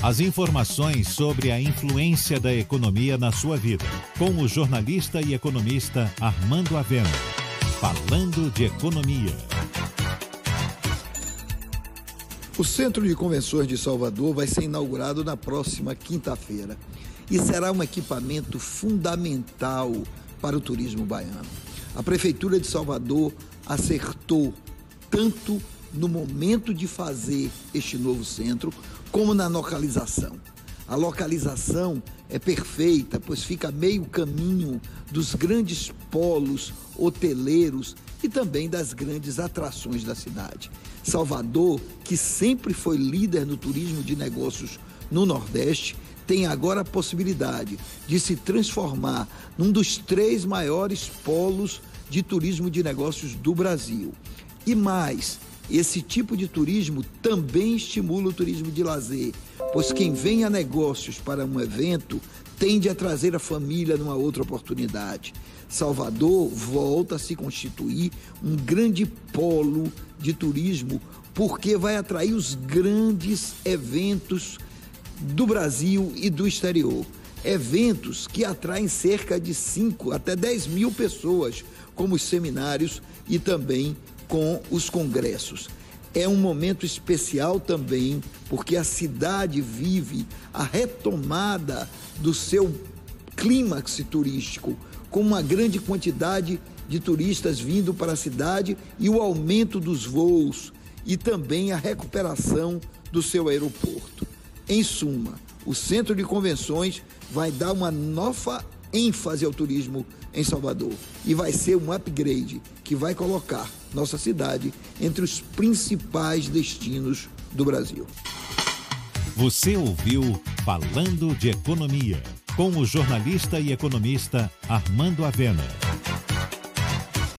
As informações sobre a influência da economia na sua vida. Com o jornalista e economista Armando Avena. Falando de economia. O Centro de Convenções de Salvador vai ser inaugurado na próxima quinta-feira e será um equipamento fundamental para o turismo baiano. A Prefeitura de Salvador acertou tanto no momento de fazer este novo centro, como na localização. A localização é perfeita, pois fica meio caminho dos grandes polos hoteleiros e também das grandes atrações da cidade. Salvador, que sempre foi líder no turismo de negócios no Nordeste, tem agora a possibilidade de se transformar num dos três maiores polos de turismo de negócios do Brasil. E mais, esse tipo de turismo também estimula o turismo de lazer, pois quem vem a negócios para um evento tende a trazer a família numa outra oportunidade. Salvador volta a se constituir um grande polo de turismo porque vai atrair os grandes eventos do Brasil e do exterior. Eventos que atraem cerca de 5 até 10 mil pessoas, como os seminários e também com os congressos. É um momento especial também, porque a cidade vive a retomada do seu clímax turístico, com uma grande quantidade de turistas vindo para a cidade e o aumento dos voos e também a recuperação do seu aeroporto. Em suma, o centro de convenções vai dar uma nova ênfase ao turismo em Salvador e vai ser um upgrade que vai colocar nossa cidade entre os principais destinos do Brasil. Você ouviu Falando de Economia, com o jornalista e economista Armando Avena.